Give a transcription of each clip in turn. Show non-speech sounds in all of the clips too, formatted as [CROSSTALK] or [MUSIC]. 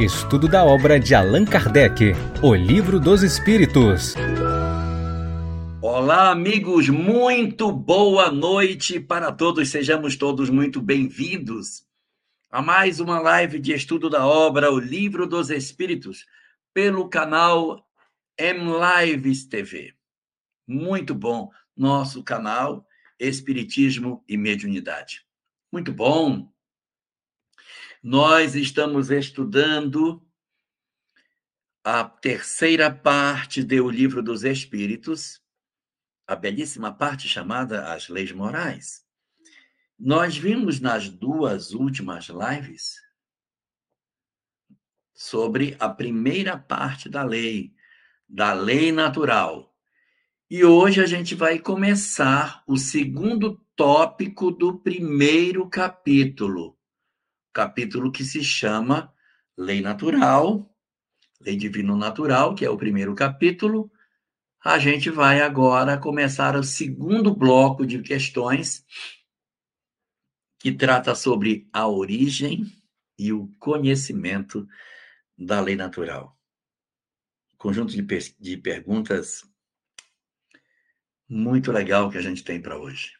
Estudo da obra de Allan Kardec, O Livro dos Espíritos. Olá, amigos, muito boa noite para todos. Sejamos todos muito bem-vindos a mais uma live de estudo da obra O Livro dos Espíritos pelo canal M Lives TV. Muito bom, nosso canal Espiritismo e Mediunidade. Muito bom. Nós estamos estudando a terceira parte do Livro dos Espíritos, a belíssima parte chamada As Leis Morais. Nós vimos nas duas últimas lives sobre a primeira parte da lei, da lei natural. E hoje a gente vai começar o segundo tópico do primeiro capítulo, capítulo que se chama Lei Natural, Lei Divino Natural, que é o primeiro capítulo. A gente vai agora começar o segundo bloco de questões que trata sobre a origem e o conhecimento da lei natural. Conjunto de, de perguntas muito legal que a gente tem para hoje.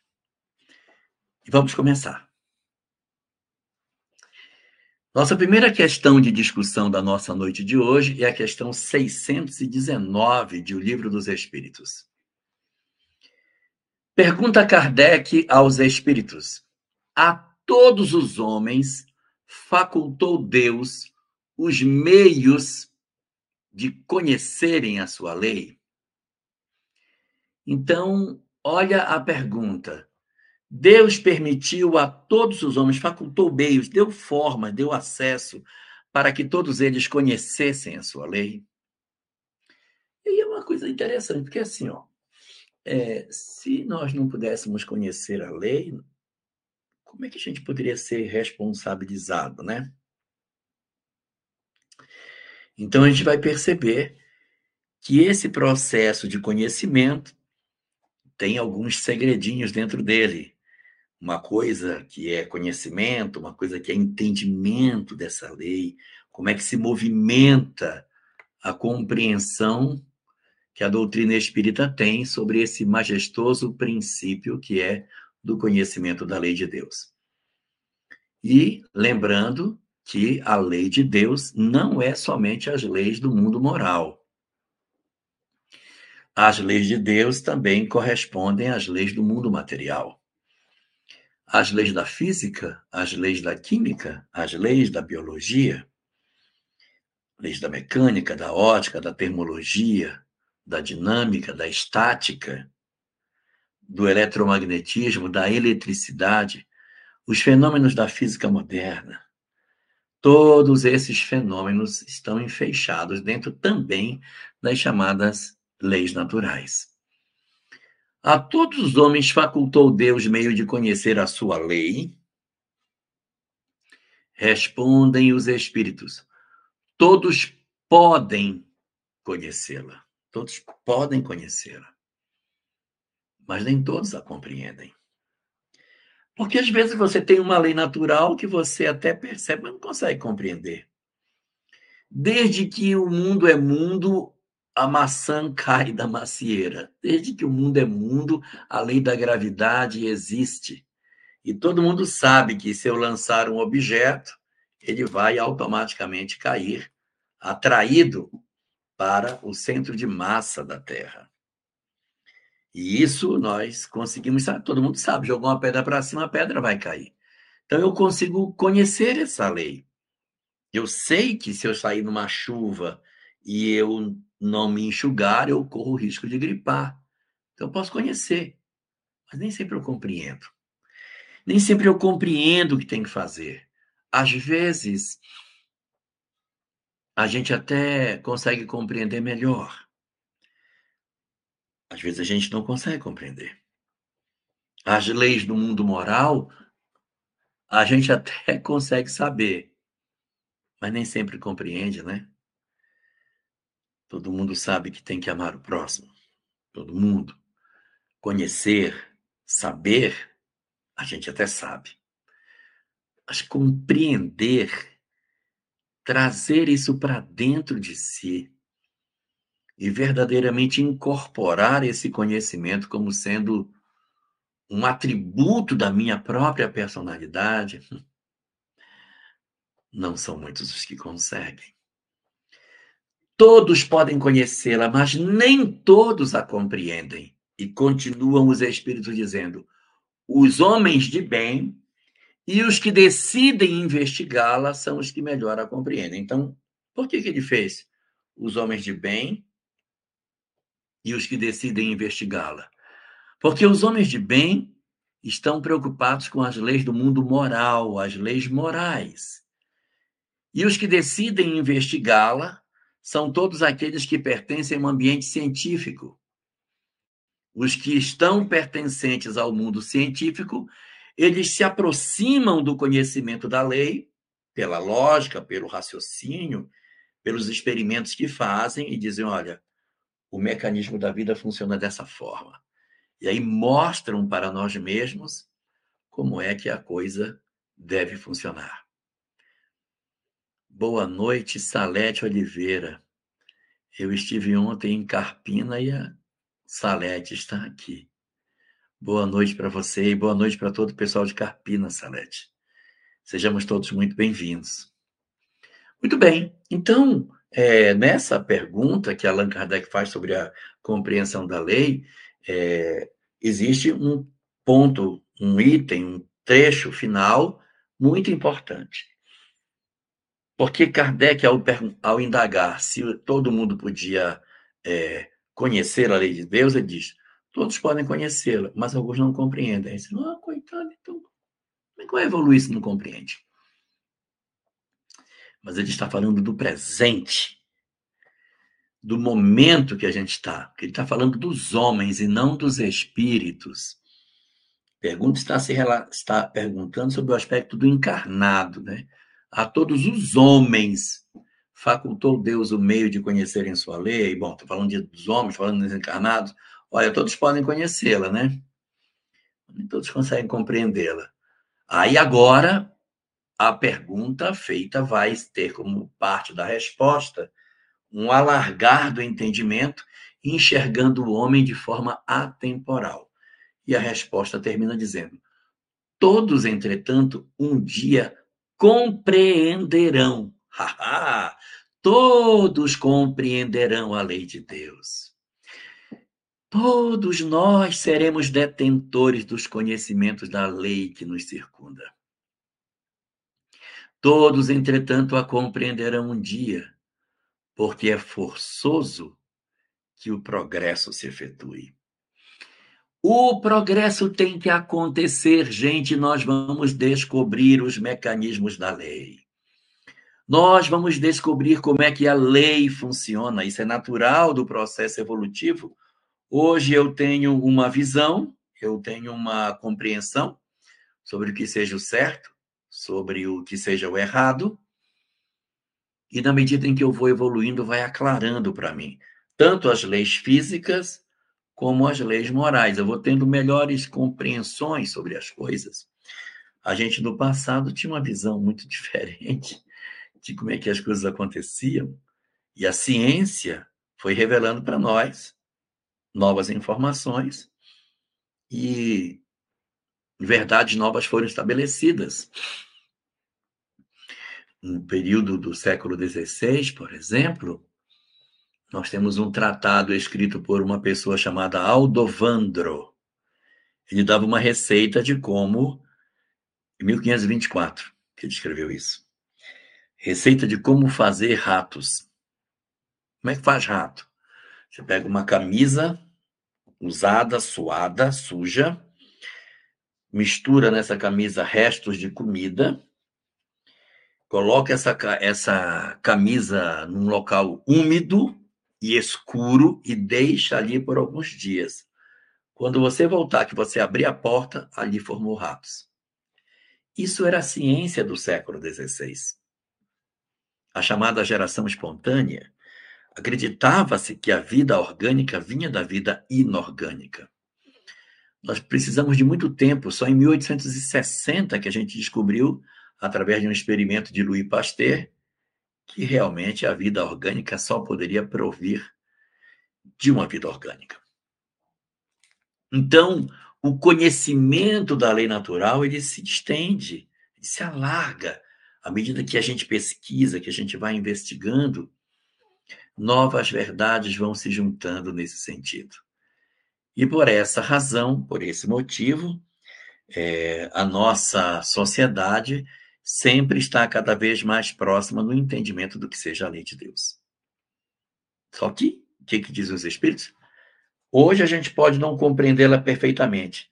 E vamos começar. Nossa primeira questão de discussão da nossa noite de hoje é a questão 619 de O Livro dos Espíritos. Pergunta Kardec aos Espíritos: A todos os homens facultou Deus os meios de conhecerem a sua lei? Então, olha a pergunta. Deus permitiu a todos os homens, facultou meios, deu forma, deu acesso para que todos eles conhecessem a sua lei. E é uma coisa interessante, porque assim, ó, é, se nós não pudéssemos conhecer a lei, como é que a gente poderia ser responsabilizado, né? Então a gente vai perceber que esse processo de conhecimento tem alguns segredinhos dentro dele uma coisa que é conhecimento, uma coisa que é entendimento dessa lei, como é que se movimenta a compreensão que a doutrina espírita tem sobre esse majestoso princípio que é do conhecimento da lei de Deus. E lembrando que a lei de Deus não é somente as leis do mundo moral. As leis de Deus também correspondem às leis do mundo material as leis da física, as leis da química, as leis da biologia, leis da mecânica, da ótica, da termologia, da dinâmica, da estática, do eletromagnetismo, da eletricidade, os fenômenos da física moderna. Todos esses fenômenos estão enfeixados dentro também das chamadas leis naturais. A todos os homens facultou Deus meio de conhecer a sua lei? Respondem os espíritos. Todos podem conhecê-la. Todos podem conhecê-la. Mas nem todos a compreendem. Porque às vezes você tem uma lei natural que você até percebe, mas não consegue compreender. Desde que o mundo é mundo, a maçã cai da macieira. Desde que o mundo é mundo, a lei da gravidade existe. E todo mundo sabe que se eu lançar um objeto, ele vai automaticamente cair, atraído para o centro de massa da Terra. E isso nós conseguimos, sabe, todo mundo sabe, jogou uma pedra para cima, a pedra vai cair. Então eu consigo conhecer essa lei. Eu sei que se eu sair numa chuva e eu não me enxugar, eu corro o risco de gripar. Então, eu posso conhecer, mas nem sempre eu compreendo. Nem sempre eu compreendo o que tem que fazer. Às vezes, a gente até consegue compreender melhor. Às vezes, a gente não consegue compreender. As leis do mundo moral, a gente [LAUGHS] até consegue saber, mas nem sempre compreende, né? Todo mundo sabe que tem que amar o próximo. Todo mundo. Conhecer, saber, a gente até sabe. Mas compreender trazer isso para dentro de si e verdadeiramente incorporar esse conhecimento como sendo um atributo da minha própria personalidade, [LAUGHS] não são muitos os que conseguem. Todos podem conhecê-la, mas nem todos a compreendem. E continuam os Espíritos dizendo: os homens de bem e os que decidem investigá-la são os que melhor a compreendem. Então, por que, que ele fez? Os homens de bem e os que decidem investigá-la. Porque os homens de bem estão preocupados com as leis do mundo moral, as leis morais. E os que decidem investigá-la são todos aqueles que pertencem a um ambiente científico. Os que estão pertencentes ao mundo científico, eles se aproximam do conhecimento da lei pela lógica, pelo raciocínio, pelos experimentos que fazem e dizem, olha, o mecanismo da vida funciona dessa forma. E aí mostram para nós mesmos como é que a coisa deve funcionar. Boa noite, Salete Oliveira. Eu estive ontem em Carpina e a Salete está aqui. Boa noite para você e boa noite para todo o pessoal de Carpina, Salete. Sejamos todos muito bem-vindos. Muito bem, então, é, nessa pergunta que Allan Kardec faz sobre a compreensão da lei, é, existe um ponto, um item, um trecho final muito importante. Porque Kardec, ao, ao indagar se todo mundo podia é, conhecer a lei de Deus, ele diz: todos podem conhecê-la, mas alguns não compreendem. Aí você, ah, coitado, então, como é que vai evoluir se não compreende? Mas ele está falando do presente, do momento que a gente está. Ele está falando dos homens e não dos espíritos. Pergunta está se está perguntando sobre o aspecto do encarnado, né? A todos os homens facultou Deus o meio de conhecerem sua lei. Bom, estou falando de, dos homens, falando dos encarnados. Olha, todos podem conhecê-la, né? Nem todos conseguem compreendê-la. Aí agora a pergunta feita vai ter como parte da resposta um alargar do entendimento, enxergando o homem de forma atemporal. E a resposta termina dizendo: Todos, entretanto, um dia compreenderão. Todos compreenderão a lei de Deus. Todos nós seremos detentores dos conhecimentos da lei que nos circunda. Todos, entretanto, a compreenderão um dia porque é forçoso que o progresso se efetue. O progresso tem que acontecer, gente. Nós vamos descobrir os mecanismos da lei. Nós vamos descobrir como é que a lei funciona. Isso é natural do processo evolutivo. Hoje eu tenho uma visão, eu tenho uma compreensão sobre o que seja o certo, sobre o que seja o errado. E na medida em que eu vou evoluindo, vai aclarando para mim tanto as leis físicas como as leis morais. Eu vou tendo melhores compreensões sobre as coisas. A gente no passado tinha uma visão muito [LAUGHS] diferente de como é que as coisas aconteciam, e a ciência foi revelando para nós novas informações e verdades novas foram estabelecidas no período do século XVI, por exemplo, nós temos um tratado escrito por uma pessoa chamada Aldovandro. Ele dava uma receita de como, em 1524, que ele escreveu isso. Receita de como fazer ratos. Como é que faz rato? Você pega uma camisa usada, suada, suja, mistura nessa camisa restos de comida, Coloque essa, essa camisa num local úmido e escuro e deixa ali por alguns dias. Quando você voltar, que você abrir a porta, ali formou ratos. Isso era a ciência do século XVI. A chamada geração espontânea acreditava-se que a vida orgânica vinha da vida inorgânica. Nós precisamos de muito tempo, só em 1860 que a gente descobriu através de um experimento de Louis Pasteur, que realmente a vida orgânica só poderia provir de uma vida orgânica. Então, o conhecimento da lei natural ele se estende, ele se alarga à medida que a gente pesquisa, que a gente vai investigando, novas verdades vão se juntando nesse sentido. E por essa razão, por esse motivo, é, a nossa sociedade sempre está cada vez mais próxima no entendimento do que seja a lei de Deus. Só que, o que, que dizem os Espíritos? Hoje a gente pode não compreendê-la perfeitamente,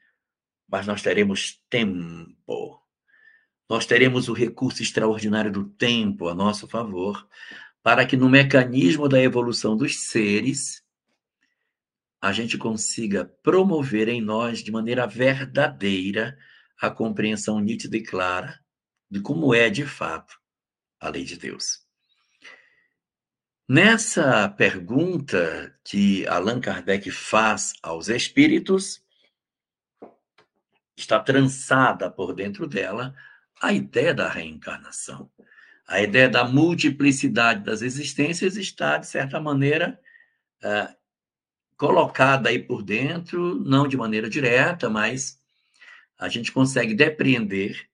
mas nós teremos tempo. Nós teremos o recurso extraordinário do tempo a nosso favor, para que no mecanismo da evolução dos seres, a gente consiga promover em nós de maneira verdadeira a compreensão nítida e clara de como é de fato a lei de Deus. Nessa pergunta que Allan Kardec faz aos espíritos, está trançada por dentro dela a ideia da reencarnação. A ideia da multiplicidade das existências está, de certa maneira, uh, colocada aí por dentro, não de maneira direta, mas a gente consegue depreender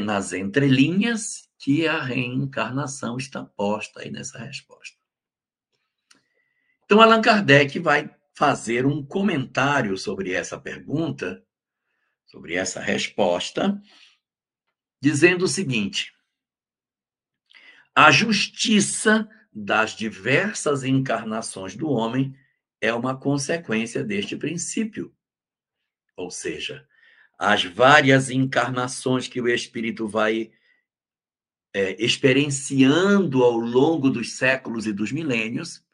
nas entrelinhas que a reencarnação está posta aí nessa resposta. Então, Allan Kardec vai fazer um comentário sobre essa pergunta, sobre essa resposta, dizendo o seguinte: a justiça das diversas encarnações do homem é uma consequência deste princípio. Ou seja, as várias encarnações que o espírito vai é, experienciando ao longo dos séculos e dos milênios,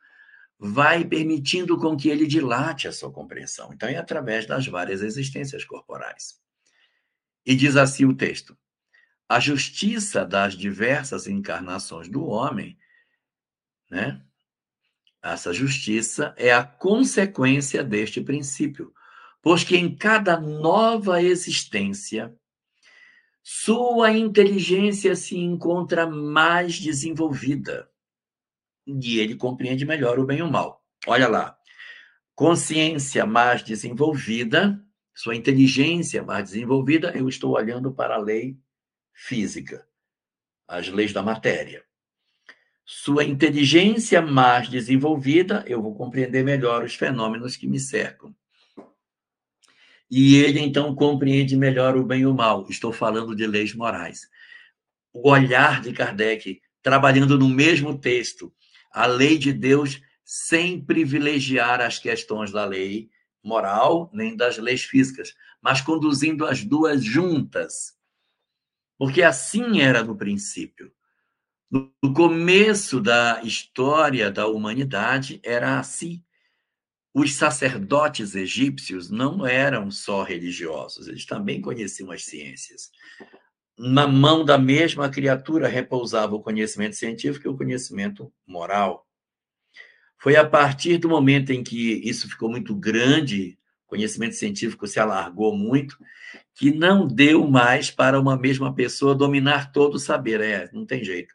vai permitindo com que ele dilate a sua compreensão. Então, é através das várias existências corporais. E diz assim o texto: a justiça das diversas encarnações do homem, né? Essa justiça é a consequência deste princípio, pois que em cada nova existência, sua inteligência se encontra mais desenvolvida e ele compreende melhor o bem e o mal. Olha lá, consciência mais desenvolvida, sua inteligência mais desenvolvida, eu estou olhando para a lei física, as leis da matéria. Sua inteligência mais desenvolvida, eu vou compreender melhor os fenômenos que me cercam. E ele então compreende melhor o bem e o mal. Estou falando de leis morais. O olhar de Kardec, trabalhando no mesmo texto, a lei de Deus sem privilegiar as questões da lei moral nem das leis físicas, mas conduzindo as duas juntas. Porque assim era no princípio. No começo da história da humanidade, era assim os sacerdotes egípcios não eram só religiosos, eles também conheciam as ciências. Na mão da mesma criatura repousava o conhecimento científico e o conhecimento moral. Foi a partir do momento em que isso ficou muito grande, conhecimento científico se alargou muito, que não deu mais para uma mesma pessoa dominar todo o saber. É, não tem jeito.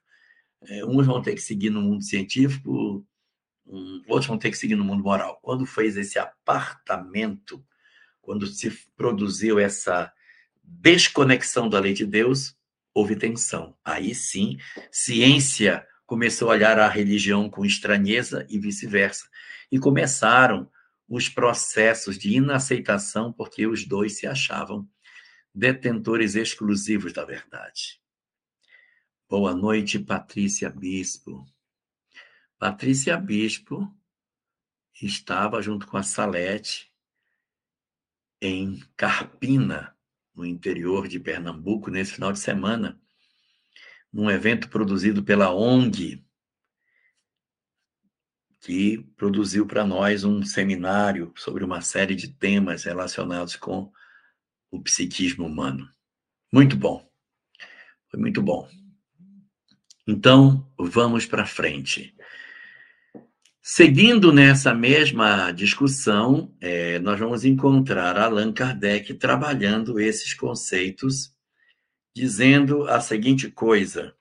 É, uns vão ter que seguir no mundo científico, um, outros vão ter que seguir no mundo moral. Quando fez esse apartamento, quando se produziu essa desconexão da lei de Deus, houve tensão. Aí sim, ciência começou a olhar a religião com estranheza e vice-versa. E começaram os processos de inaceitação, porque os dois se achavam detentores exclusivos da verdade. Boa noite, Patrícia Bispo. Patrícia Bispo estava junto com a Salete em Carpina, no interior de Pernambuco, nesse final de semana, num evento produzido pela ONG, que produziu para nós um seminário sobre uma série de temas relacionados com o psiquismo humano. Muito bom. Foi muito bom. Então, vamos para frente. Seguindo nessa mesma discussão, é, nós vamos encontrar Allan Kardec trabalhando esses conceitos, dizendo a seguinte coisa: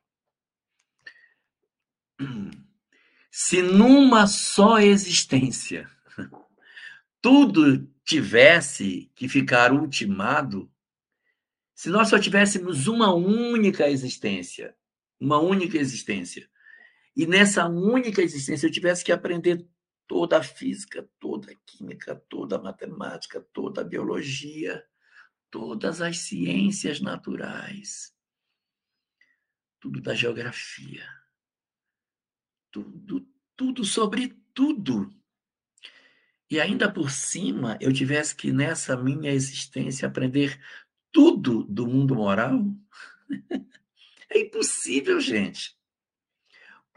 se numa só existência tudo tivesse que ficar ultimado, se nós só tivéssemos uma única existência, uma única existência, e nessa única existência eu tivesse que aprender toda a física, toda a química, toda a matemática, toda a biologia, todas as ciências naturais, tudo da geografia, tudo, tudo sobre tudo. E ainda por cima eu tivesse que nessa minha existência aprender tudo do mundo moral? [LAUGHS] É impossível, gente.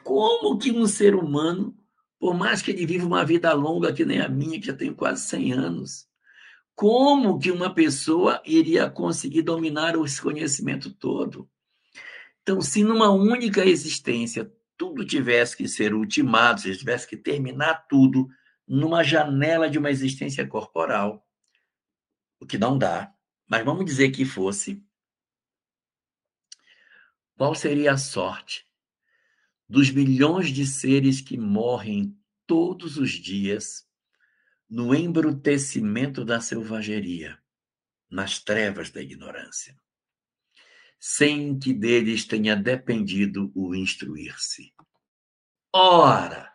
Como que um ser humano, por mais que ele viva uma vida longa que nem a minha, que já tenho quase 100 anos, como que uma pessoa iria conseguir dominar esse conhecimento todo? Então, se numa única existência tudo tivesse que ser ultimado, se tivesse que terminar tudo numa janela de uma existência corporal, o que não dá, mas vamos dizer que fosse, qual seria a sorte dos milhões de seres que morrem todos os dias no embrutecimento da selvageria, nas trevas da ignorância? sem que deles tenha dependido o instruir-se. Ora,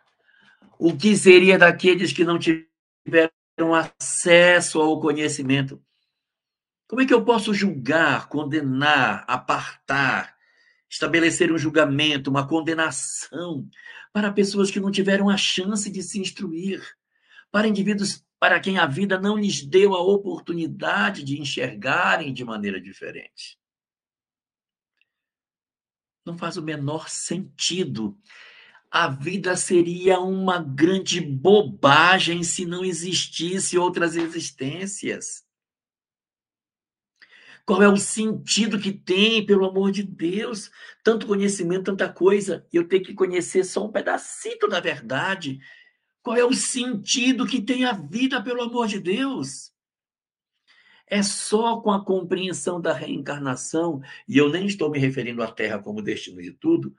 o que seria daqueles que não tiveram acesso ao conhecimento? Como é que eu posso julgar, condenar, apartar, estabelecer um julgamento, uma condenação para pessoas que não tiveram a chance de se instruir, para indivíduos para quem a vida não lhes deu a oportunidade de enxergarem de maneira diferente? Não faz o menor sentido. A vida seria uma grande bobagem se não existisse outras existências. Qual é o sentido que tem, pelo amor de Deus? Tanto conhecimento, tanta coisa, e eu tenho que conhecer só um pedacito da verdade. Qual é o sentido que tem a vida, pelo amor de Deus? É só com a compreensão da reencarnação, e eu nem estou me referindo à Terra como destino de tudo,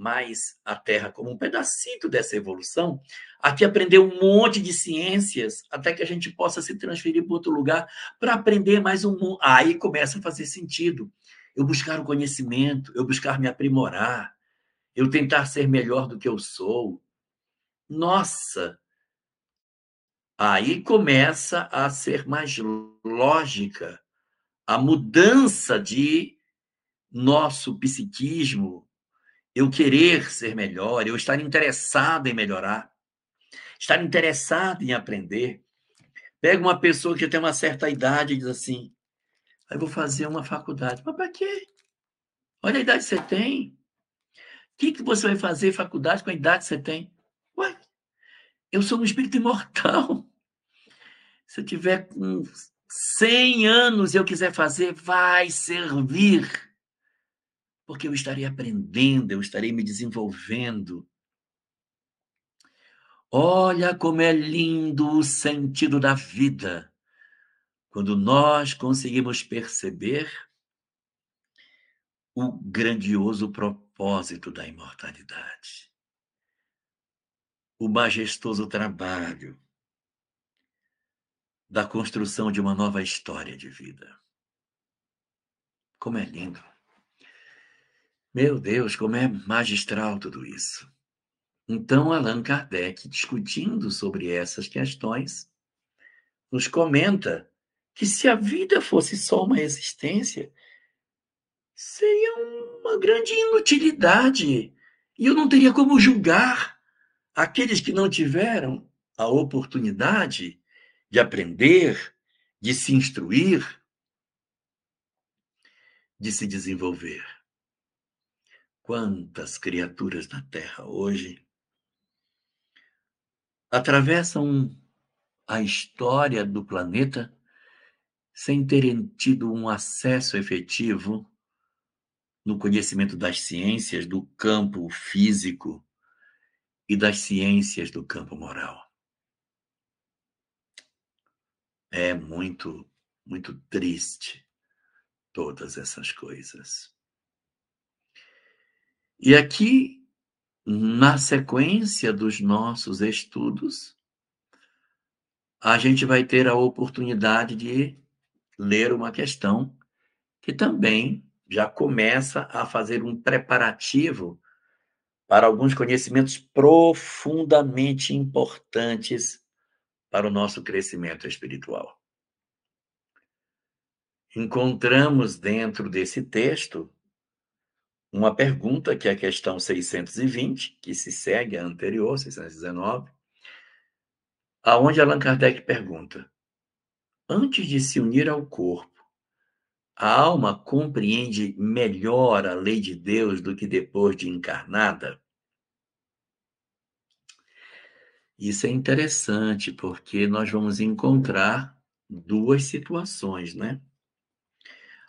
mas a Terra como um pedacito dessa evolução, aqui aprender um monte de ciências até que a gente possa se transferir para outro lugar para aprender mais um mundo. Aí começa a fazer sentido. Eu buscar o conhecimento, eu buscar me aprimorar, eu tentar ser melhor do que eu sou. Nossa, Aí começa a ser mais lógica a mudança de nosso psiquismo, eu querer ser melhor, eu estar interessado em melhorar, estar interessado em aprender. Pega uma pessoa que tem uma certa idade e diz assim: aí vou fazer uma faculdade. Mas para quê? Olha a idade que você tem. O que, que você vai fazer faculdade com a idade que você tem? Ué, eu sou um espírito imortal. [LAUGHS] Se eu tiver com 100 anos e eu quiser fazer, vai servir. Porque eu estarei aprendendo, eu estarei me desenvolvendo. Olha como é lindo o sentido da vida quando nós conseguimos perceber o grandioso propósito da imortalidade, o majestoso trabalho da construção de uma nova história de vida. Como é lindo. Meu Deus, como é magistral tudo isso. Então, Allan Kardec, discutindo sobre essas questões, nos comenta que se a vida fosse só uma existência, seria uma grande inutilidade. E eu não teria como julgar aqueles que não tiveram a oportunidade de aprender, de se instruir, de se desenvolver. Quantas criaturas na Terra hoje atravessam a história do planeta sem terem tido um acesso efetivo no conhecimento das ciências do campo físico e das ciências do campo moral. É muito, muito triste todas essas coisas. E aqui na sequência dos nossos estudos, a gente vai ter a oportunidade de ler uma questão que também já começa a fazer um preparativo para alguns conhecimentos profundamente importantes para o nosso crescimento espiritual. Encontramos dentro desse texto uma pergunta, que é a questão 620, que se segue à anterior, 619, aonde Allan Kardec pergunta: Antes de se unir ao corpo, a alma compreende melhor a lei de Deus do que depois de encarnada? Isso é interessante, porque nós vamos encontrar duas situações, né?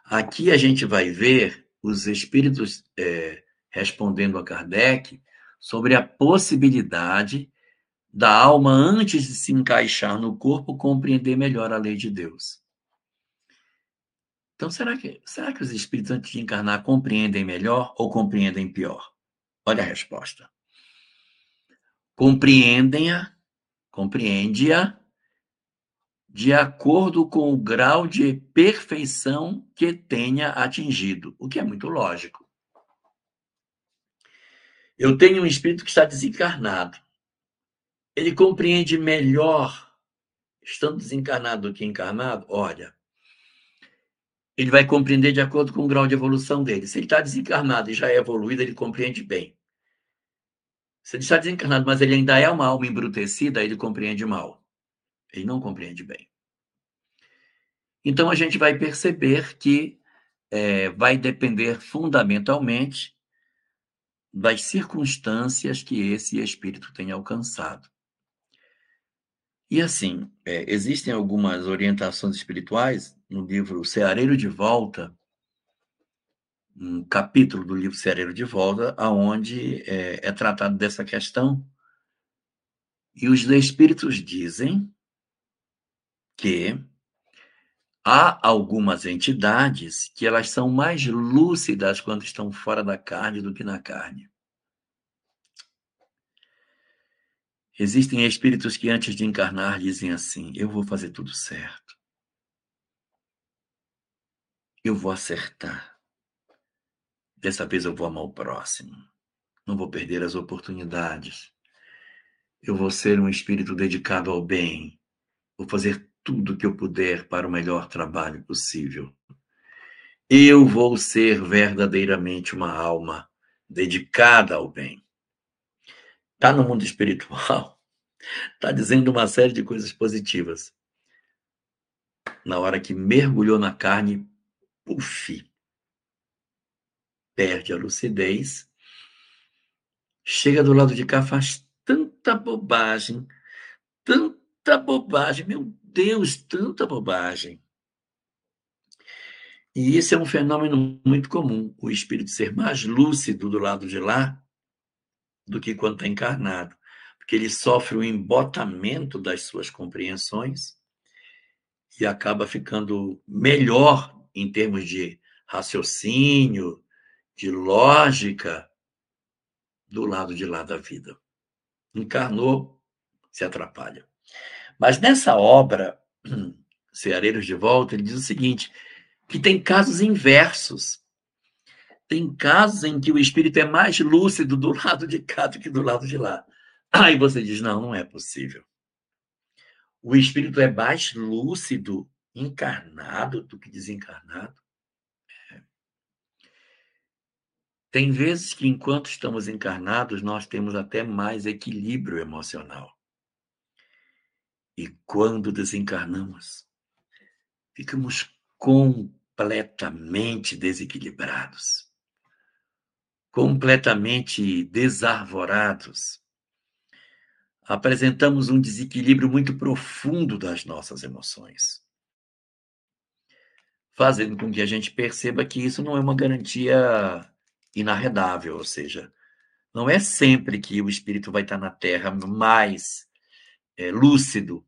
Aqui a gente vai ver os espíritos é, respondendo a Kardec sobre a possibilidade da alma, antes de se encaixar no corpo, compreender melhor a lei de Deus. Então, será que, será que os espíritos, antes de encarnar, compreendem melhor ou compreendem pior? Olha a resposta. Compreendem-a, compreende-a de acordo com o grau de perfeição que tenha atingido, o que é muito lógico. Eu tenho um espírito que está desencarnado. Ele compreende melhor, estando desencarnado do que encarnado? Olha, ele vai compreender de acordo com o grau de evolução dele. Se ele está desencarnado e já é evoluído, ele compreende bem. Se ele está desencarnado, mas ele ainda é uma alma embrutecida, ele compreende mal. Ele não compreende bem. Então, a gente vai perceber que é, vai depender fundamentalmente das circunstâncias que esse espírito tem alcançado. E assim, é, existem algumas orientações espirituais no livro Ceareiro de Volta, um capítulo do livro Ceareiro de Volta, aonde é, é tratado dessa questão. E os espíritos dizem que há algumas entidades que elas são mais lúcidas quando estão fora da carne do que na carne. Existem espíritos que antes de encarnar dizem assim: eu vou fazer tudo certo. Eu vou acertar. Dessa vez eu vou amar o próximo. Não vou perder as oportunidades. Eu vou ser um espírito dedicado ao bem. Vou fazer tudo que eu puder para o melhor trabalho possível. Eu vou ser verdadeiramente uma alma dedicada ao bem. Está no mundo espiritual, está [LAUGHS] dizendo uma série de coisas positivas. Na hora que mergulhou na carne, puf, perde a lucidez, chega do lado de cá, faz tanta bobagem, tanta bobagem, meu Deus, tanta bobagem. E isso é um fenômeno muito comum, o espírito ser mais lúcido do lado de lá do que quando está encarnado, porque ele sofre o embotamento das suas compreensões e acaba ficando melhor em termos de raciocínio, de lógica, do lado de lá da vida. Encarnou, se atrapalha. Mas nessa obra, [CLEARS THROAT] Ceareiros de Volta, ele diz o seguinte: que tem casos inversos. Tem casos em que o espírito é mais lúcido do lado de cá do que do lado de lá. Aí você diz: não, não é possível. O espírito é mais lúcido encarnado do que desencarnado. É. Tem vezes que, enquanto estamos encarnados, nós temos até mais equilíbrio emocional. E quando desencarnamos, ficamos completamente desequilibrados, completamente desarvorados. Apresentamos um desequilíbrio muito profundo das nossas emoções, fazendo com que a gente perceba que isso não é uma garantia inarredável, ou seja, não é sempre que o espírito vai estar na Terra mais é, lúcido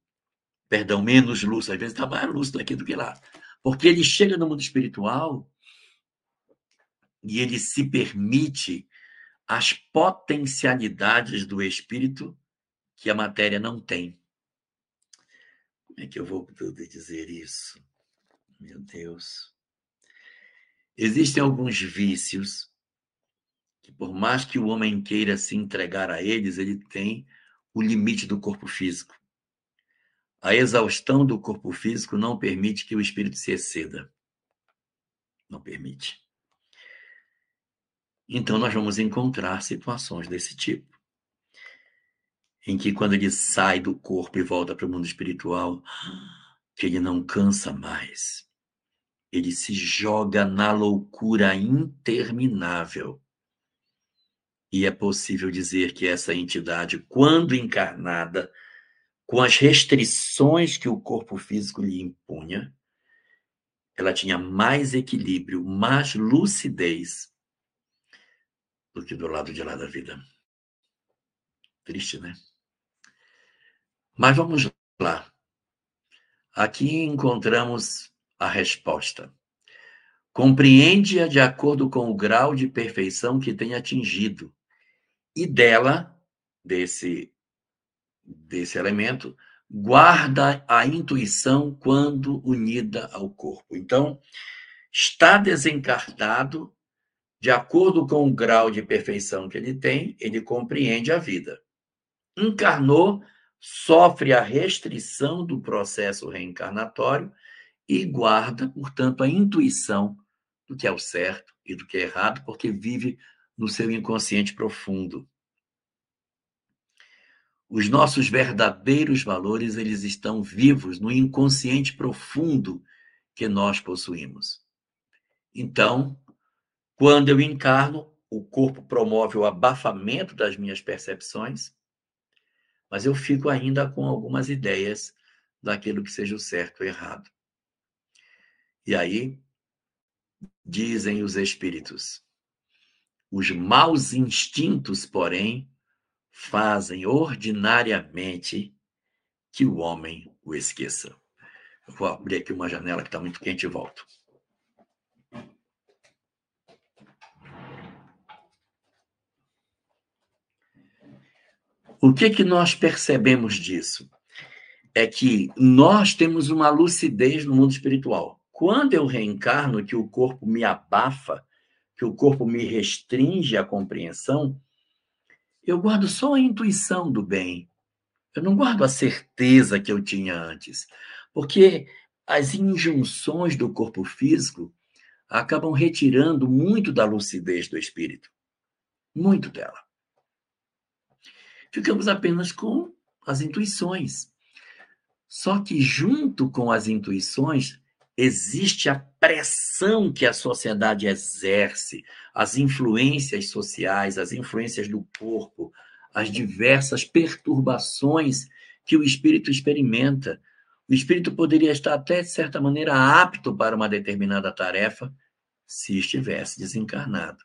perdão, menos lúcido, às vezes está mais lúcido aqui do que lá. Porque ele chega no mundo espiritual e ele se permite as potencialidades do espírito que a matéria não tem. Como é que eu vou poder dizer isso? Meu Deus. Existem alguns vícios que, por mais que o homem queira se entregar a eles, ele tem o limite do corpo físico. A exaustão do corpo físico não permite que o espírito se exceda. Não permite. Então, nós vamos encontrar situações desse tipo. Em que, quando ele sai do corpo e volta para o mundo espiritual, que ele não cansa mais. Ele se joga na loucura interminável. E é possível dizer que essa entidade, quando encarnada, com as restrições que o corpo físico lhe impunha, ela tinha mais equilíbrio, mais lucidez do que do lado de lá da vida. Triste, né? Mas vamos lá. Aqui encontramos a resposta. Compreende-a de acordo com o grau de perfeição que tem atingido. E dela, desse, desse elemento, guarda a intuição quando unida ao corpo. Então, está desencartado de acordo com o grau de perfeição que ele tem, ele compreende a vida. Encarnou, sofre a restrição do processo reencarnatório e guarda, portanto, a intuição do que é o certo e do que é errado, porque vive no seu inconsciente profundo. Os nossos verdadeiros valores, eles estão vivos no inconsciente profundo que nós possuímos. Então, quando eu encarno, o corpo promove o abafamento das minhas percepções, mas eu fico ainda com algumas ideias daquilo que seja o certo ou errado. E aí, dizem os espíritos, os maus instintos, porém, fazem ordinariamente que o homem o esqueça. Eu vou abrir aqui uma janela que está muito quente e volto. O que que nós percebemos disso? É que nós temos uma lucidez no mundo espiritual. Quando eu reencarno, que o corpo me abafa, que o corpo me restringe a compreensão, eu guardo só a intuição do bem. Eu não guardo a certeza que eu tinha antes. Porque as injunções do corpo físico acabam retirando muito da lucidez do espírito. Muito dela ficamos apenas com as intuições. Só que, junto com as intuições, existe a pressão que a sociedade exerce, as influências sociais, as influências do corpo, as diversas perturbações que o espírito experimenta. O espírito poderia estar até, de certa maneira, apto para uma determinada tarefa se estivesse desencarnado.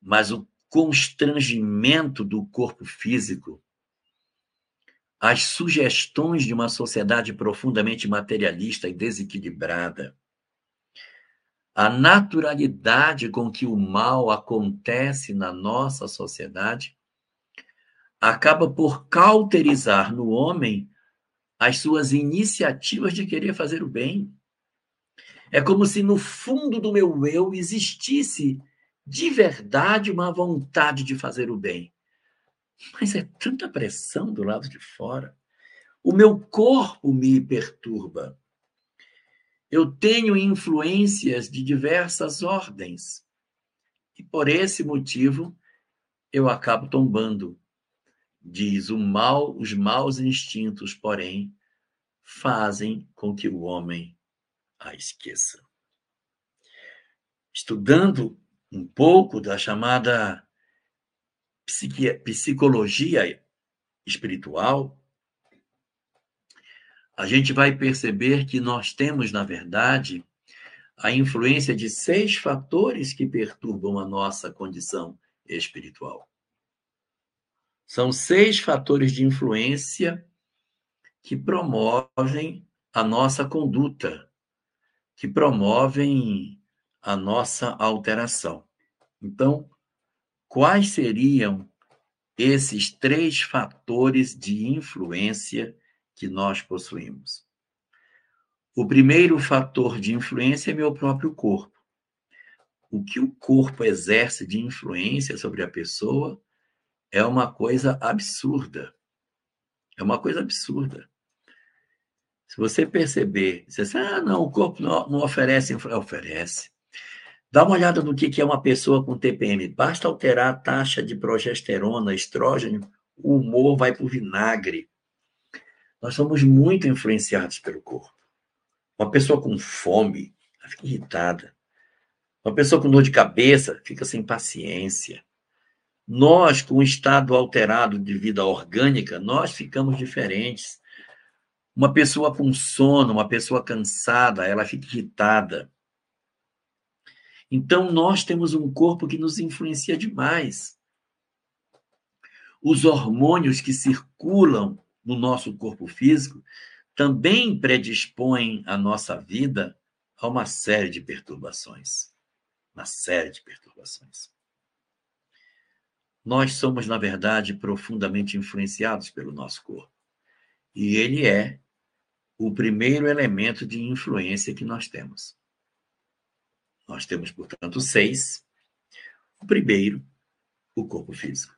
Mas o constrangimento do corpo físico, as sugestões de uma sociedade profundamente materialista e desequilibrada, a naturalidade com que o mal acontece na nossa sociedade, acaba por cauterizar no homem as suas iniciativas de querer fazer o bem. É como se no fundo do meu eu existisse de verdade uma vontade de fazer o bem. Mas é tanta pressão do lado de fora. O meu corpo me perturba. Eu tenho influências de diversas ordens. E por esse motivo eu acabo tombando. Diz o mal, os maus instintos, porém, fazem com que o homem a esqueça. Estudando um pouco da chamada psicologia espiritual, a gente vai perceber que nós temos, na verdade, a influência de seis fatores que perturbam a nossa condição espiritual. São seis fatores de influência que promovem a nossa conduta, que promovem a nossa alteração. Então, quais seriam esses três fatores de influência que nós possuímos. O primeiro fator de influência é meu próprio corpo. O que o corpo exerce de influência sobre a pessoa é uma coisa absurda. É uma coisa absurda. Se você perceber, você diz, ah, não, o corpo não, não oferece, oferece. Dá uma olhada no que é uma pessoa com TPM. Basta alterar a taxa de progesterona, estrógeno, o humor vai para o vinagre. Nós somos muito influenciados pelo corpo. Uma pessoa com fome, fica irritada. Uma pessoa com dor de cabeça fica sem paciência. Nós, com um estado alterado de vida orgânica, nós ficamos diferentes. Uma pessoa com sono, uma pessoa cansada, ela fica irritada. Então, nós temos um corpo que nos influencia demais. Os hormônios que circulam no nosso corpo físico também predispõem a nossa vida a uma série de perturbações. Uma série de perturbações. Nós somos, na verdade, profundamente influenciados pelo nosso corpo. E ele é o primeiro elemento de influência que nós temos. Nós temos, portanto, seis. O primeiro, o corpo físico.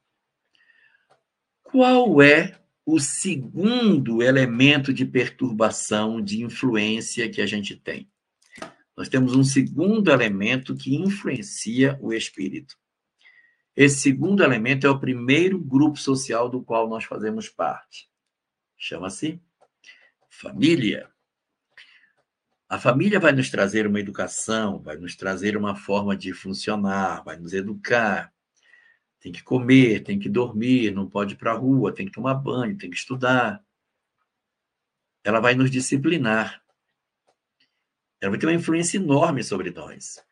Qual é o segundo elemento de perturbação, de influência que a gente tem? Nós temos um segundo elemento que influencia o espírito. Esse segundo elemento é o primeiro grupo social do qual nós fazemos parte. Chama-se família. A família vai nos trazer uma educação, vai nos trazer uma forma de funcionar, vai nos educar. Tem que comer, tem que dormir, não pode ir para a rua, tem que tomar banho, tem que estudar. Ela vai nos disciplinar. Ela vai ter uma influência enorme sobre nós.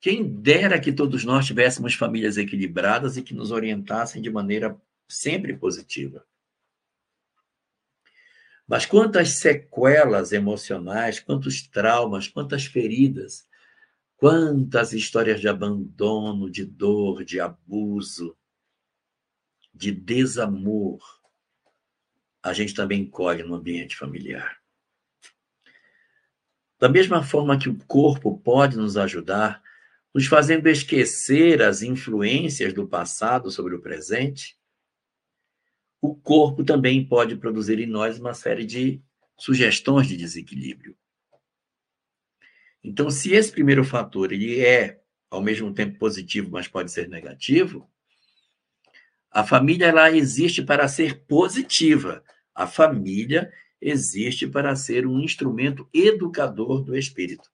Quem dera que todos nós tivéssemos famílias equilibradas e que nos orientassem de maneira sempre positiva. Mas quantas sequelas emocionais, quantos traumas, quantas feridas, quantas histórias de abandono, de dor, de abuso, de desamor, a gente também colhe no ambiente familiar. Da mesma forma que o corpo pode nos ajudar, nos fazendo esquecer as influências do passado sobre o presente, o corpo também pode produzir em nós uma série de sugestões de desequilíbrio. Então, se esse primeiro fator ele é ao mesmo tempo positivo, mas pode ser negativo, a família ela existe para ser positiva. A família existe para ser um instrumento educador do espírito,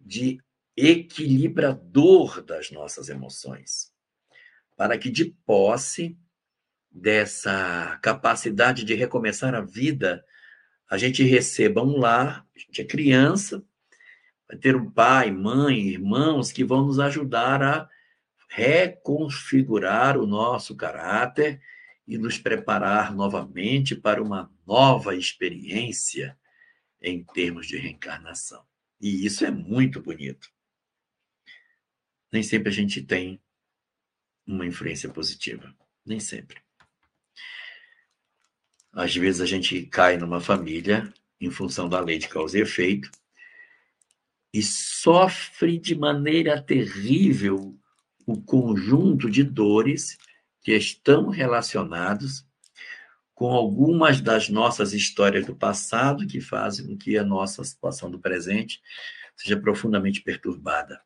de equilibrador das nossas emoções, para que de posse dessa capacidade de recomeçar a vida, a gente receba um lar, a gente é criança, vai ter um pai, mãe, irmãos que vão nos ajudar a reconfigurar o nosso caráter e nos preparar novamente para uma nova experiência em termos de reencarnação. E isso é muito bonito. Nem sempre a gente tem uma influência positiva. Nem sempre. Às vezes a gente cai numa família em função da lei de causa e efeito e sofre de maneira terrível o conjunto de dores que estão relacionados com algumas das nossas histórias do passado que fazem com que a nossa situação do presente seja profundamente perturbada.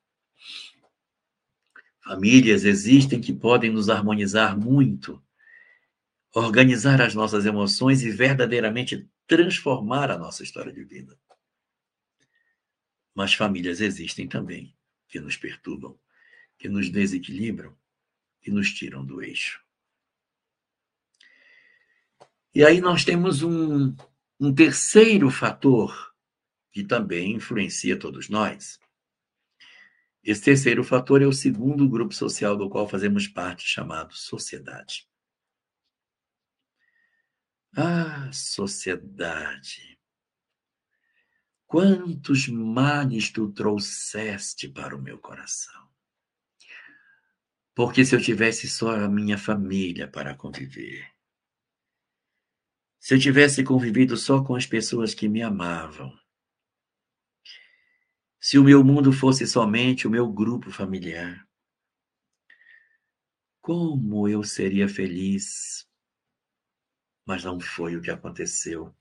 Famílias existem que podem nos harmonizar muito, organizar as nossas emoções e verdadeiramente transformar a nossa história de vida. Mas famílias existem também que nos perturbam, que nos desequilibram e nos tiram do eixo. E aí nós temos um, um terceiro fator que também influencia todos nós. Esse terceiro fator é o segundo grupo social do qual fazemos parte, chamado sociedade. Ah, sociedade! Quantos males tu trouxeste para o meu coração? Porque se eu tivesse só a minha família para conviver, se eu tivesse convivido só com as pessoas que me amavam, se o meu mundo fosse somente o meu grupo familiar, como eu seria feliz. Mas não foi o que aconteceu.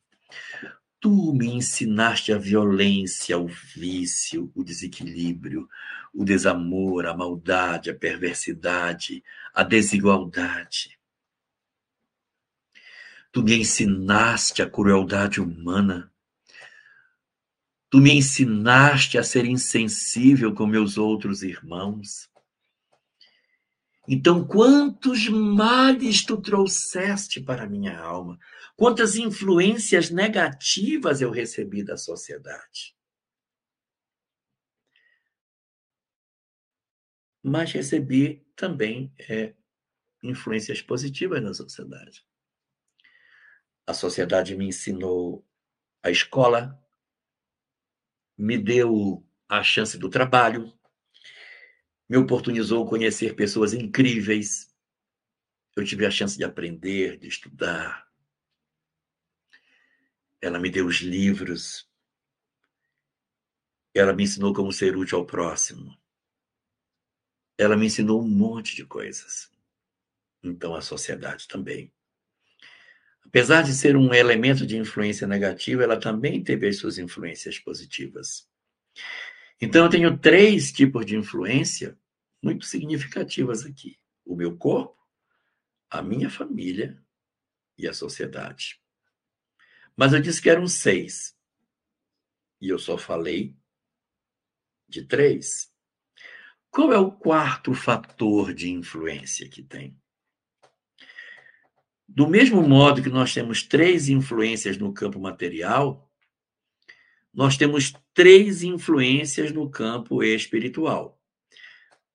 Tu me ensinaste a violência, o vício, o desequilíbrio, o desamor, a maldade, a perversidade, a desigualdade. Tu me ensinaste a crueldade humana. Tu me ensinaste a ser insensível com meus outros irmãos. Então, quantos males tu trouxeste para minha alma? Quantas influências negativas eu recebi da sociedade? Mas recebi também é, influências positivas na sociedade. A sociedade me ensinou a escola, me deu a chance do trabalho, me oportunizou conhecer pessoas incríveis. Eu tive a chance de aprender, de estudar. Ela me deu os livros. Ela me ensinou como ser útil ao próximo. Ela me ensinou um monte de coisas. Então a sociedade também. Apesar de ser um elemento de influência negativa, ela também teve as suas influências positivas. Então, eu tenho três tipos de influência muito significativas aqui: o meu corpo, a minha família e a sociedade. Mas eu disse que eram seis. E eu só falei de três. Qual é o quarto fator de influência que tem? Do mesmo modo que nós temos três influências no campo material, nós temos três influências no campo espiritual.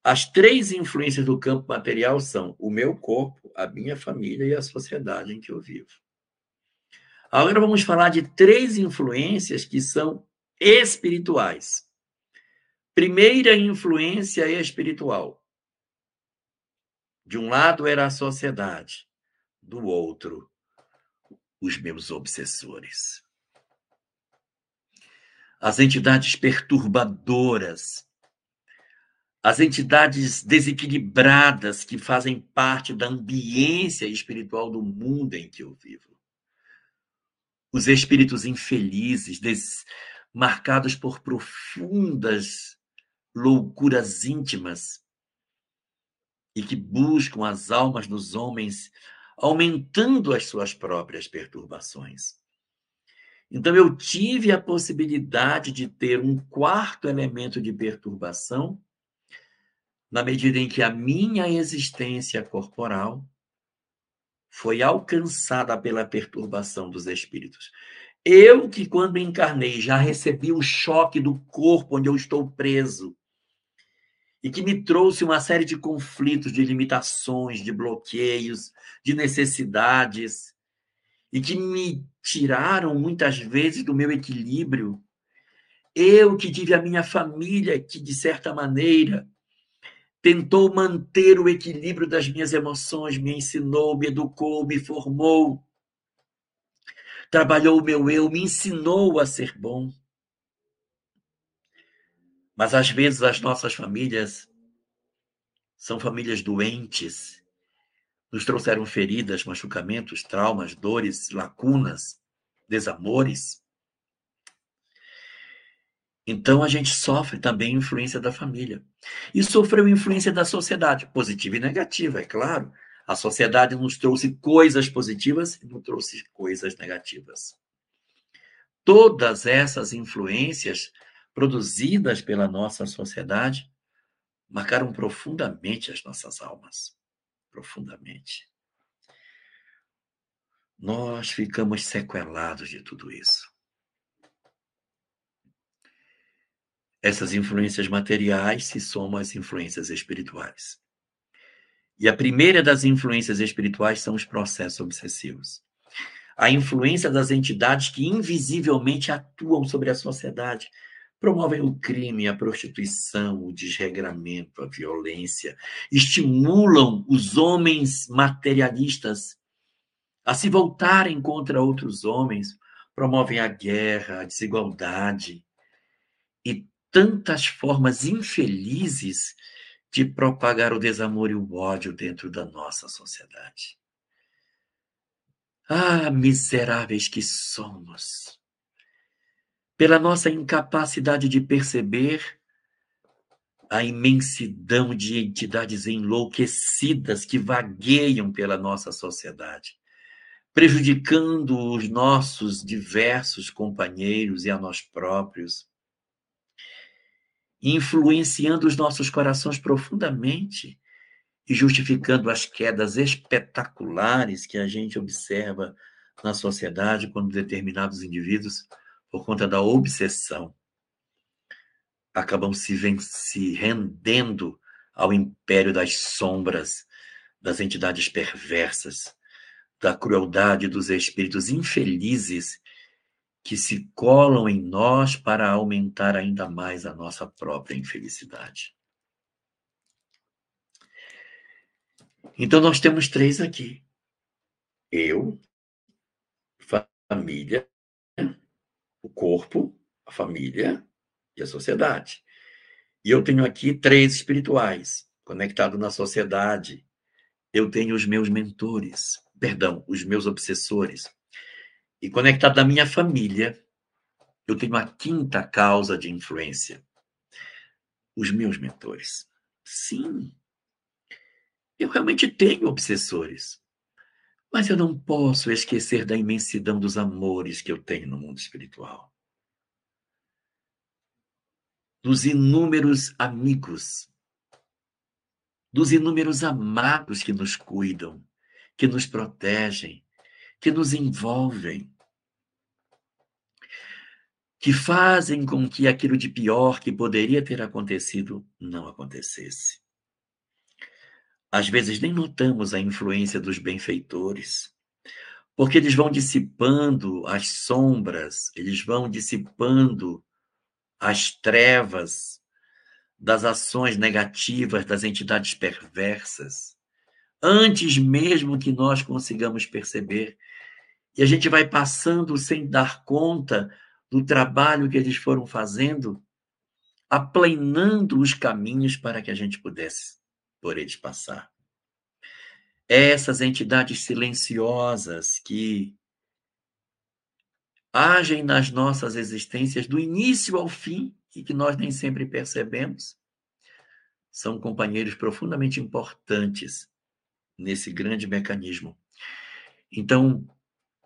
As três influências do campo material são o meu corpo, a minha família e a sociedade em que eu vivo. Agora vamos falar de três influências que são espirituais. Primeira influência espiritual. De um lado era a sociedade, do outro, os meus obsessores. As entidades perturbadoras, as entidades desequilibradas que fazem parte da ambiência espiritual do mundo em que eu vivo. Os espíritos infelizes, des... marcados por profundas loucuras íntimas e que buscam as almas dos homens aumentando as suas próprias perturbações. Então, eu tive a possibilidade de ter um quarto elemento de perturbação, na medida em que a minha existência corporal foi alcançada pela perturbação dos espíritos. Eu, que quando encarnei já recebi o choque do corpo onde eu estou preso, e que me trouxe uma série de conflitos, de limitações, de bloqueios, de necessidades, e que me tiraram muitas vezes do meu equilíbrio. Eu que tive a minha família que, de certa maneira, tentou manter o equilíbrio das minhas emoções, me ensinou, me educou, me formou, trabalhou o meu eu, me ensinou a ser bom. Mas às vezes as nossas famílias são famílias doentes, nos trouxeram feridas, machucamentos, traumas, dores, lacunas, desamores. Então a gente sofre também influência da família. E sofreu influência da sociedade, positiva e negativa, é claro. A sociedade nos trouxe coisas positivas e nos trouxe coisas negativas. Todas essas influências produzidas pela nossa sociedade marcaram profundamente as nossas almas. Profundamente. Nós ficamos sequelados de tudo isso. Essas influências materiais se somam às influências espirituais. E a primeira das influências espirituais são os processos obsessivos. A influência das entidades que invisivelmente atuam sobre a sociedade, promovem o crime, a prostituição, o desregramento, a violência, estimulam os homens materialistas a se voltarem contra outros homens, promovem a guerra, a desigualdade e tantas formas infelizes de propagar o desamor e o ódio dentro da nossa sociedade. Ah, miseráveis que somos! Pela nossa incapacidade de perceber a imensidão de entidades enlouquecidas que vagueiam pela nossa sociedade, prejudicando os nossos diversos companheiros e a nós próprios, influenciando os nossos corações profundamente e justificando as quedas espetaculares que a gente observa na sociedade quando determinados indivíduos, por conta da obsessão, acabam se, se rendendo ao império das sombras, das entidades perversas, da crueldade dos espíritos infelizes que se colam em nós para aumentar ainda mais a nossa própria infelicidade. Então, nós temos três aqui: eu, família, o corpo, a família e a sociedade. E eu tenho aqui três espirituais, conectado na sociedade. Eu tenho os meus mentores, perdão, os meus obsessores, e conectado à minha família, eu tenho a quinta causa de influência: os meus mentores. Sim, eu realmente tenho obsessores, mas eu não posso esquecer da imensidão dos amores que eu tenho no mundo espiritual. Dos inúmeros amigos, dos inúmeros amados que nos cuidam, que nos protegem, que nos envolvem, que fazem com que aquilo de pior que poderia ter acontecido não acontecesse. Às vezes nem notamos a influência dos benfeitores, porque eles vão dissipando as sombras, eles vão dissipando as trevas das ações negativas das entidades perversas, antes mesmo que nós consigamos perceber. E a gente vai passando sem dar conta do trabalho que eles foram fazendo, aplanando os caminhos para que a gente pudesse por eles passar. Essas entidades silenciosas que agem nas nossas existências do início ao fim e que nós nem sempre percebemos, são companheiros profundamente importantes nesse grande mecanismo. Então,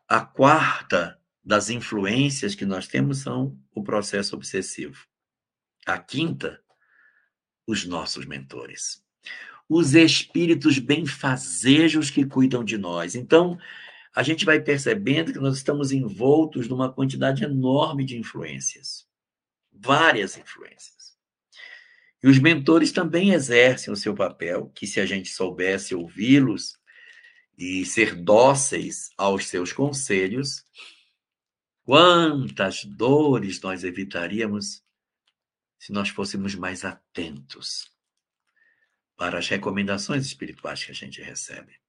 a quarta das influências que nós temos são o processo obsessivo. A quinta, os nossos mentores. Os espíritos benfazejos que cuidam de nós. Então, a gente vai percebendo que nós estamos envoltos numa quantidade enorme de influências. Várias influências. E os mentores também exercem o seu papel, que se a gente soubesse ouvi-los, e ser dóceis aos seus conselhos, quantas dores nós evitaríamos se nós fôssemos mais atentos para as recomendações espirituais que a gente recebe.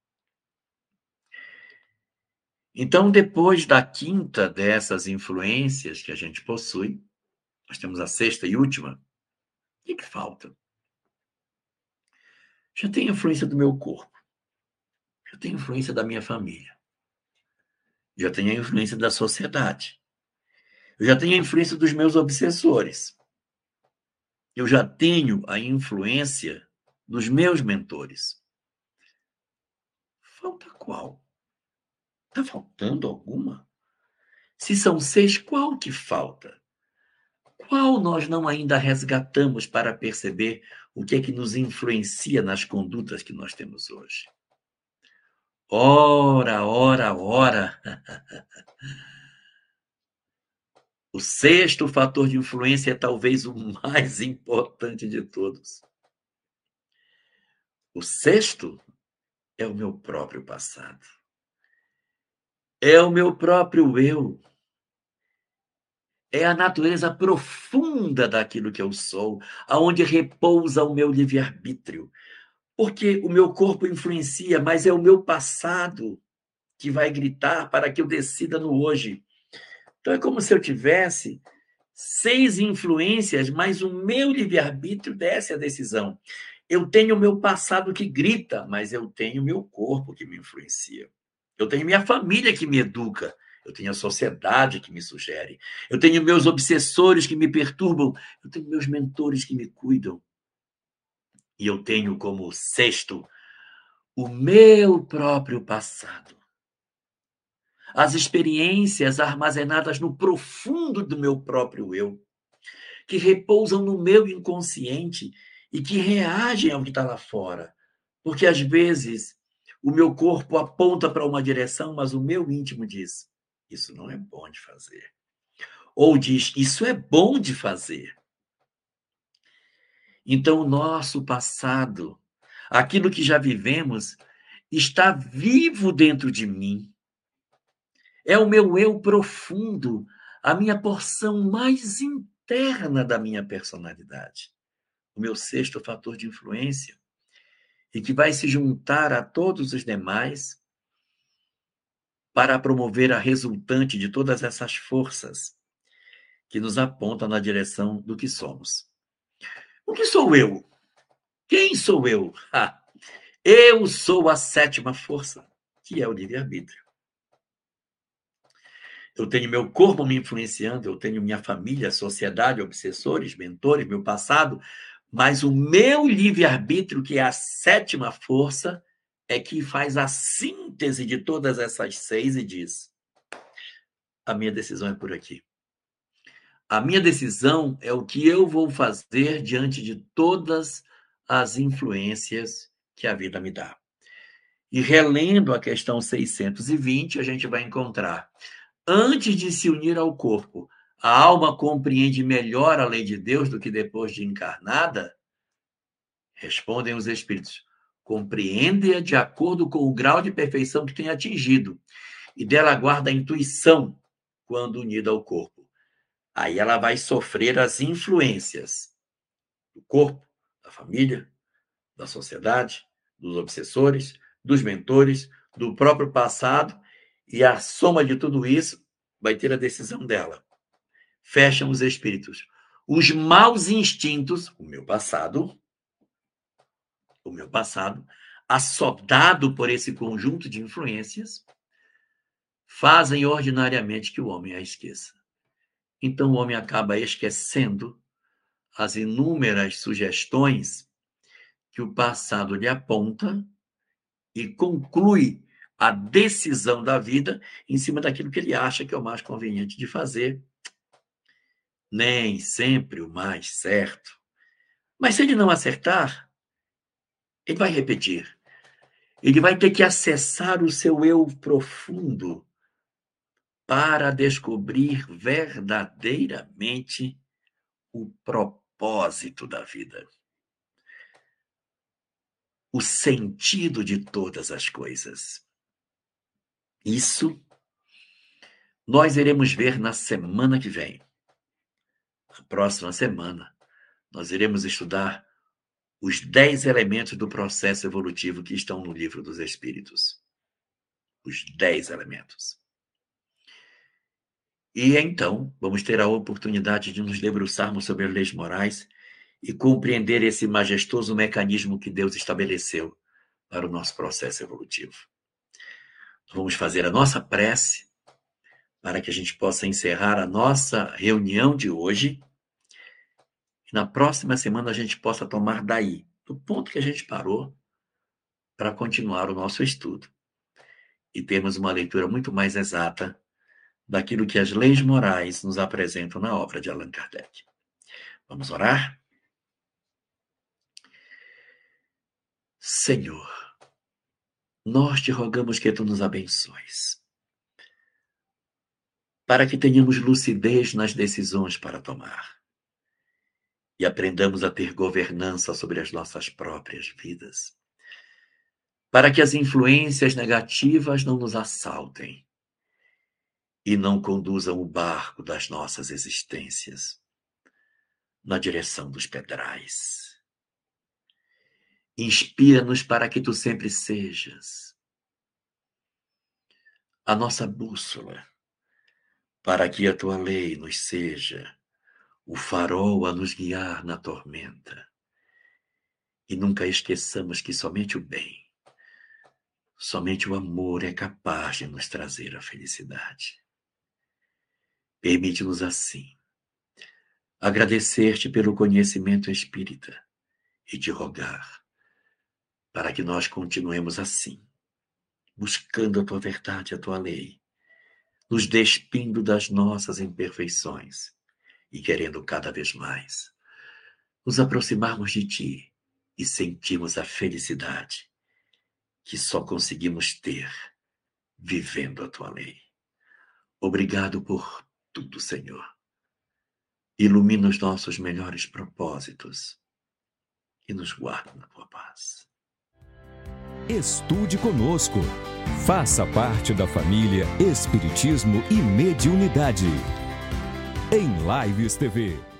Então, depois da quinta dessas influências que a gente possui, nós temos a sexta e última. O que, falta? Já tem influência do meu corpo eu tenho influência da minha família. Já tenho a influência da sociedade. Eu já tenho a influência dos meus obsessores. Eu já tenho a influência dos meus mentores. Falta qual? Está faltando alguma? Se são seis, qual que falta? Qual nós não ainda resgatamos para perceber o que é que nos influencia nas condutas que nós temos hoje? Ora, ora, ora. [LAUGHS] O sexto fator de influência é talvez o mais [LAUGHS] importante de todos. O sexto é o meu próprio passado. É o meu próprio eu. é a natureza profunda daquilo que eu sou, aonde repousa o meu livre-arbítrio. Porque o meu corpo influencia, mas é o meu passado que vai gritar para que eu decida no hoje. Então é como se eu tivesse seis influências, mas o meu livre-arbítrio desse a decisão. Eu tenho o meu passado que grita, mas eu tenho o meu corpo que me influencia. Eu tenho minha família que me educa. Eu tenho a sociedade que me sugere. Eu tenho meus obsessores que me perturbam. Eu tenho meus mentores que me cuidam. E eu tenho como sexto o meu próprio passado. As experiências armazenadas no profundo do meu próprio eu, que repousam no meu inconsciente e que reagem ao que está lá fora. Porque às vezes o meu corpo aponta para uma direção, mas o meu íntimo diz: isso não é bom de fazer. Ou diz: isso é bom de fazer. Então, o nosso passado, aquilo que já vivemos, está vivo dentro de mim. É o meu eu profundo, a minha porção mais interna da minha personalidade. O meu sexto fator de influência, e que vai se juntar a todos os demais para promover a resultante de todas essas forças que nos apontam na direção do que somos. O que sou eu? Quem sou eu? Eu sou a sétima força, que é o livre-arbítrio. Eu tenho meu corpo me influenciando, eu tenho minha família, sociedade, obsessores, mentores, meu passado, mas o meu livre-arbítrio, que é a sétima força, é que faz a síntese de todas essas seis e diz: a minha decisão é por aqui. A minha decisão é o que eu vou fazer diante de todas as influências que a vida me dá. E relendo a questão 620, a gente vai encontrar: antes de se unir ao corpo, a alma compreende melhor a lei de Deus do que depois de encarnada? Respondem os espíritos: compreende-a de acordo com o grau de perfeição que tem atingido, e dela guarda a intuição quando unida ao corpo. Aí ela vai sofrer as influências do corpo, da família, da sociedade, dos obsessores, dos mentores, do próprio passado, e a soma de tudo isso vai ter a decisão dela. Fecham os espíritos. Os maus instintos, o meu passado, o meu passado, assodado por esse conjunto de influências, fazem ordinariamente que o homem a esqueça. Então o homem acaba esquecendo as inúmeras sugestões que o passado lhe aponta e conclui a decisão da vida em cima daquilo que ele acha que é o mais conveniente de fazer. Nem sempre o mais certo. Mas se ele não acertar, ele vai repetir. Ele vai ter que acessar o seu eu profundo para descobrir verdadeiramente o propósito da vida, o sentido de todas as coisas. Isso nós iremos ver na semana que vem. Na próxima semana, nós iremos estudar os dez elementos do processo evolutivo que estão no livro dos Espíritos. Os dez elementos. E então, vamos ter a oportunidade de nos debruçarmos sobre as leis morais e compreender esse majestoso mecanismo que Deus estabeleceu para o nosso processo evolutivo. Vamos fazer a nossa prece para que a gente possa encerrar a nossa reunião de hoje. Na próxima semana a gente possa tomar daí, do ponto que a gente parou, para continuar o nosso estudo e termos uma leitura muito mais exata daquilo que as leis morais nos apresentam na obra de Allan Kardec. Vamos orar? Senhor, nós te rogamos que tu nos abençoes, para que tenhamos lucidez nas decisões para tomar e aprendamos a ter governança sobre as nossas próprias vidas, para que as influências negativas não nos assaltem e não conduzam o barco das nossas existências na direção dos pedrais. Inspira-nos para que tu sempre sejas a nossa bússola, para que a tua lei nos seja o farol a nos guiar na tormenta. E nunca esqueçamos que somente o bem, somente o amor é capaz de nos trazer a felicidade. Permite-nos assim agradecer-te pelo conhecimento espírita e te rogar para que nós continuemos assim, buscando a tua verdade, a tua lei, nos despindo das nossas imperfeições e querendo cada vez mais nos aproximarmos de ti e sentirmos a felicidade que só conseguimos ter vivendo a tua lei. Obrigado por tudo, Senhor. Ilumina os nossos melhores propósitos e nos guarda na tua paz. Estude conosco. Faça parte da família Espiritismo e Mediunidade. Em Lives TV.